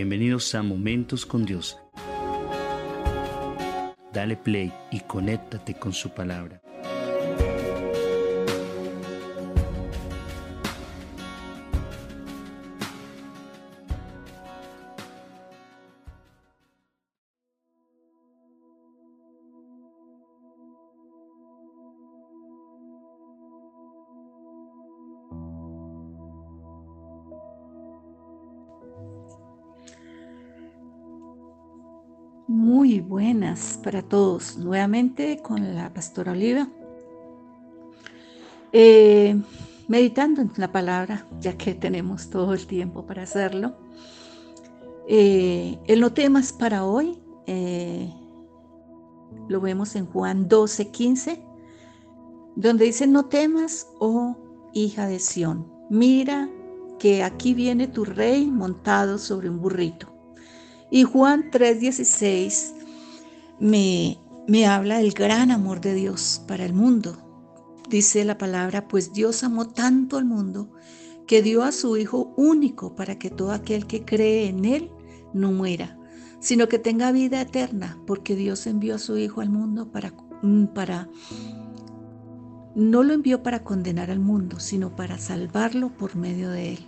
Bienvenidos a Momentos con Dios. Dale play y conéctate con su palabra. Muy buenas para todos. Nuevamente con la pastora Oliva. Eh, meditando en la palabra, ya que tenemos todo el tiempo para hacerlo. Eh, el no temas para hoy eh, lo vemos en Juan 12, 15, donde dice, no temas, oh hija de Sión, mira que aquí viene tu rey montado sobre un burrito y Juan 3:16 me, me habla del gran amor de Dios para el mundo. Dice la palabra, pues Dios amó tanto al mundo que dio a su Hijo único para que todo aquel que cree en Él no muera, sino que tenga vida eterna, porque Dios envió a su Hijo al mundo para, mm, para no lo envió para condenar al mundo, sino para salvarlo por medio de Él.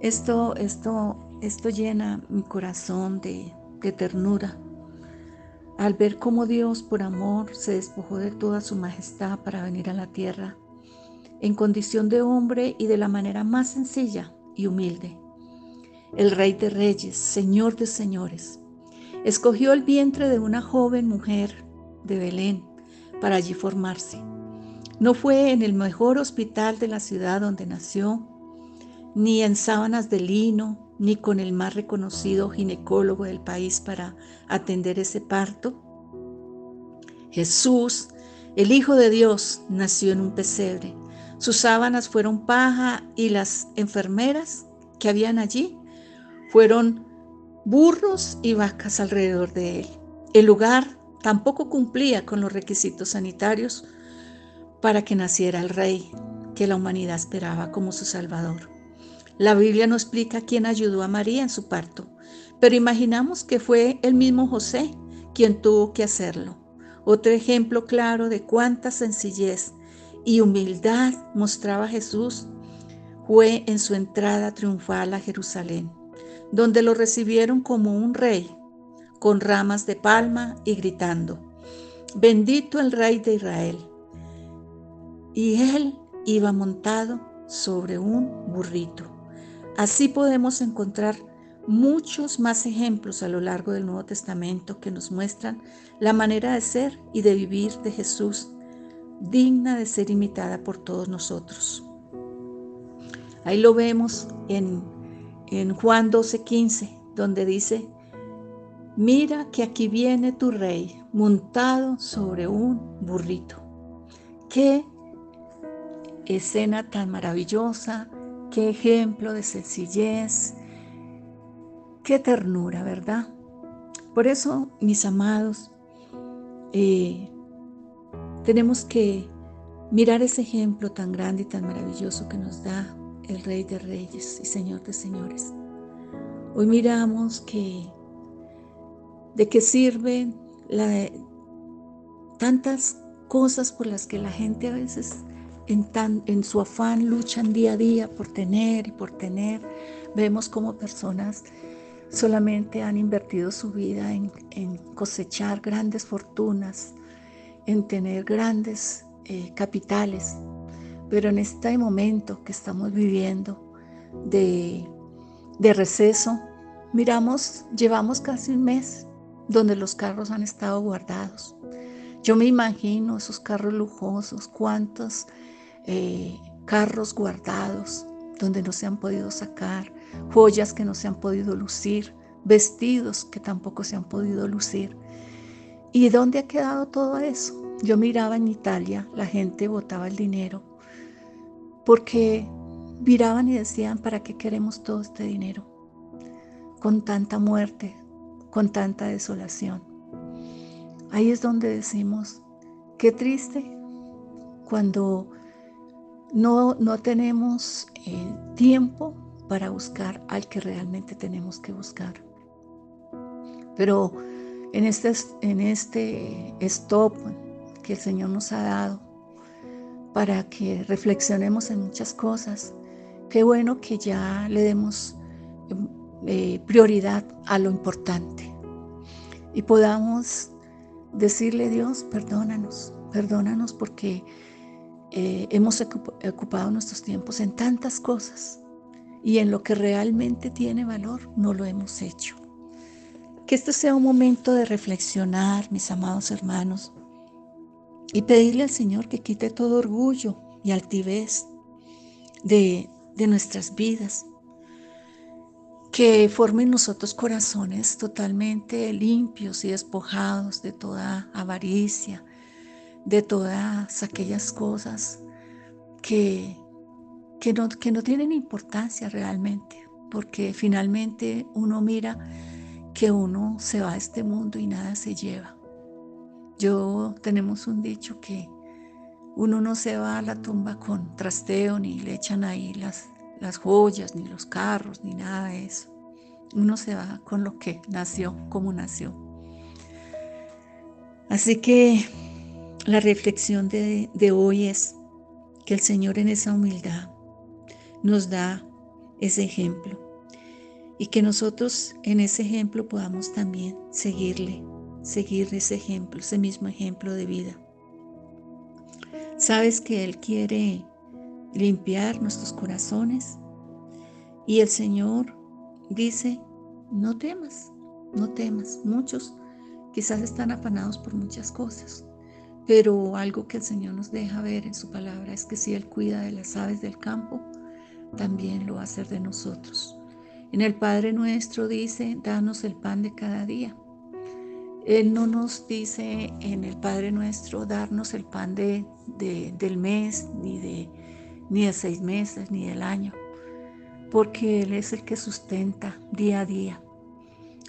Esto, esto esto llena mi corazón de, ternura al ver cómo Dios por amor se despojó de toda su majestad para venir a la tierra en condición de hombre y de la manera más sencilla y humilde. El Rey de Reyes, Señor de Señores, escogió el vientre de una joven mujer de Belén para allí formarse. No fue en el mejor hospital de la ciudad donde nació, ni en sábanas de lino, ni con el más reconocido ginecólogo del país para atender ese parto. Jesús, el Hijo de Dios, nació en un pesebre. Sus sábanas fueron paja y las enfermeras que habían allí fueron burros y vacas alrededor de él. El lugar tampoco cumplía con los requisitos sanitarios para que naciera el rey que la humanidad esperaba como su Salvador. La Biblia no explica quién ayudó a María en su parto, pero imaginamos que fue el mismo José quien tuvo que hacerlo. Otro ejemplo claro de cuánta sencillez y humildad mostraba Jesús fue en su entrada triunfal a Jerusalén, donde lo recibieron como un rey, con ramas de palma y gritando, bendito el rey de Israel. Y él iba montado sobre un burrito. Así podemos encontrar muchos más ejemplos a lo largo del Nuevo Testamento que nos muestran la manera de ser y de vivir de Jesús, digna de ser imitada por todos nosotros. Ahí lo vemos en, Juan 12:15, donde dice, mira que aquí viene tu rey montado sobre un burrito. Qué escena tan maravillosa, Qué ejemplo de sencillez, qué ternura, ¿verdad? Por eso, mis amados, eh, tenemos que mirar ese ejemplo tan grande y tan maravilloso que nos da el Rey de Reyes y Señor de Señores. Hoy miramos que de qué sirven tantas cosas por las que la gente a veces en, su afán luchan día a día por tener y por tener. Vemos como personas solamente han invertido su vida en, cosechar grandes fortunas, en tener grandes eh, capitales. Pero en este momento que estamos viviendo de, de receso, miramos, llevamos casi un mes donde los carros han estado guardados. Yo me imagino esos carros lujosos, cuántos eh, carros guardados donde no se han podido sacar, joyas que no se han podido lucir, vestidos que tampoco se han podido lucir. ¿Y dónde ha quedado todo eso? Yo miraba en Italia, la gente botaba el dinero porque miraban y decían, ¿para qué queremos todo este dinero? Con tanta muerte, con tanta desolación. Ahí es donde decimos, qué triste cuando no, no tenemos eh, tiempo para buscar al que realmente tenemos que buscar. Pero en este, en este stop que el Señor nos ha dado para que reflexionemos en muchas cosas, qué bueno que ya le demos eh, prioridad a lo importante y podamos decirle Dios, perdónanos, perdónanos porque eh, hemos ocupado nuestros tiempos en tantas cosas y en lo que realmente tiene valor no lo hemos hecho. Que este sea un momento de reflexionar, mis amados hermanos, y pedirle al Señor que quite todo orgullo y altivez de, de nuestras vidas, que forme en nosotros corazones totalmente limpios y despojados de toda avaricia, de todas aquellas cosas que, que, no, que no tienen importancia realmente, porque finalmente uno mira que uno se va a este mundo y nada se lleva. Yo tenemos un dicho que uno no se va a la tumba con trasteo ni le echan ahí las las joyas, ni los carros, ni nada de eso. Uno se va con lo que nació, como nació. Así que la reflexión de, hoy es que el Señor en esa humildad nos da ese ejemplo y que nosotros en ese ejemplo podamos también seguirle, seguir ese ejemplo, ese mismo ejemplo de vida. Sabes que Él quiere limpiar nuestros corazones. Y el Señor dice, no temas, no temas. Muchos quizás están afanados por muchas cosas, pero algo que el Señor nos deja ver en su palabra es que si Él cuida de las aves del campo, también lo va a hacer de nosotros. En el Padre nuestro dice, danos el pan de cada día. Él no nos dice en el Padre nuestro darnos el pan de, del mes, ni de ni de seis meses, ni del año, porque Él es el que sustenta día a día.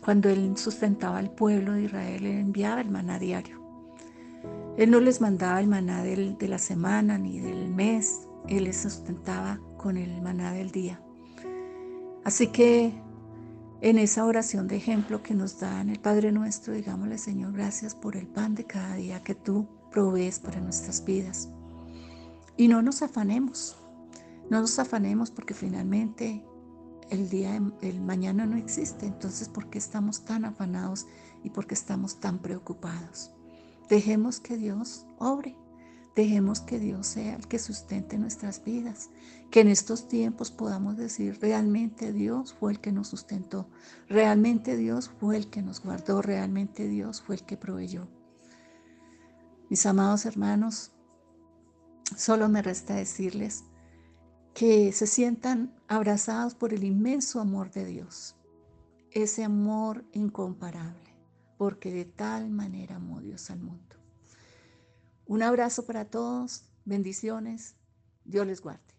Cuando Él sustentaba al pueblo de Israel, Él enviaba el maná diario. Él no les mandaba el maná de la semana ni del mes, Él les sustentaba con el maná del día. Así que en esa oración de ejemplo que nos da el Padre nuestro, digámosle Señor, gracias por el pan de cada día que tú provees para nuestras vidas. Y no nos afanemos, no nos afanemos porque finalmente el día, el mañana no existe. Entonces, ¿por qué estamos tan afanados y por qué estamos tan preocupados? Dejemos que Dios obre. Dejemos que Dios sea el que sustente nuestras vidas. Que en estos tiempos podamos decir, realmente Dios fue el que nos sustentó. Realmente Dios fue el que nos guardó. Realmente Dios fue el que proveyó. Mis amados hermanos, Solo me resta decirles que se sientan abrazados por el inmenso amor de Dios, ese amor incomparable, porque de tal manera amó Dios al. Un abrazo para todos, bendiciones, Dios les guarde.